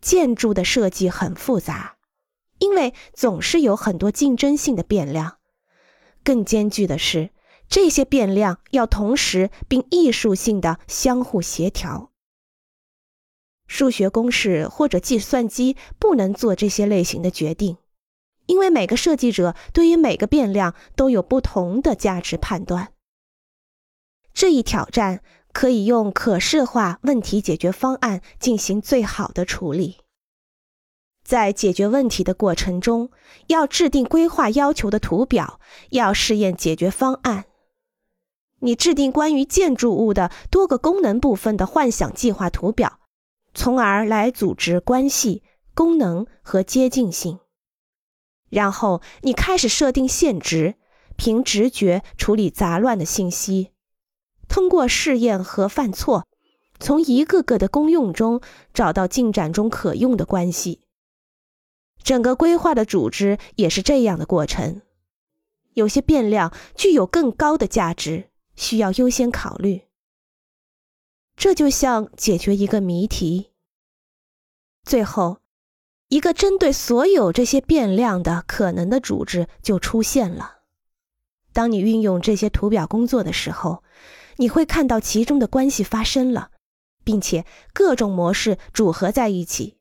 建筑的设计很复杂，因为总是有很多竞争性的变量。更艰巨的是，这些变量要同时并艺术性的相互协调。数学公式或者计算机不能做这些类型的决定，因为每个设计者对于每个变量都有不同的价值判断。这一挑战。可以用可视化问题解决方案进行最好的处理。在解决问题的过程中，要制定规划要求的图表，要试验解决方案。你制定关于建筑物的多个功能部分的幻想计划图表，从而来组织关系、功能和接近性。然后你开始设定限值，凭直觉处理杂乱的信息。通过试验和犯错，从一个个的功用中找到进展中可用的关系。整个规划的组织也是这样的过程。有些变量具有更高的价值，需要优先考虑。这就像解决一个谜题。最后，一个针对所有这些变量的可能的组织就出现了。当你运用这些图表工作的时候。你会看到其中的关系发生了，并且各种模式组合在一起。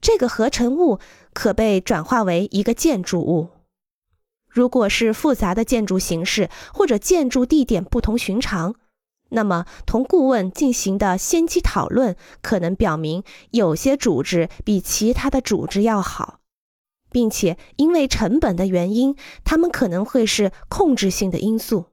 这个合成物可被转化为一个建筑物。如果是复杂的建筑形式或者建筑地点不同寻常，那么同顾问进行的先期讨论可能表明有些组织比其他的组织要好，并且因为成本的原因，他们可能会是控制性的因素。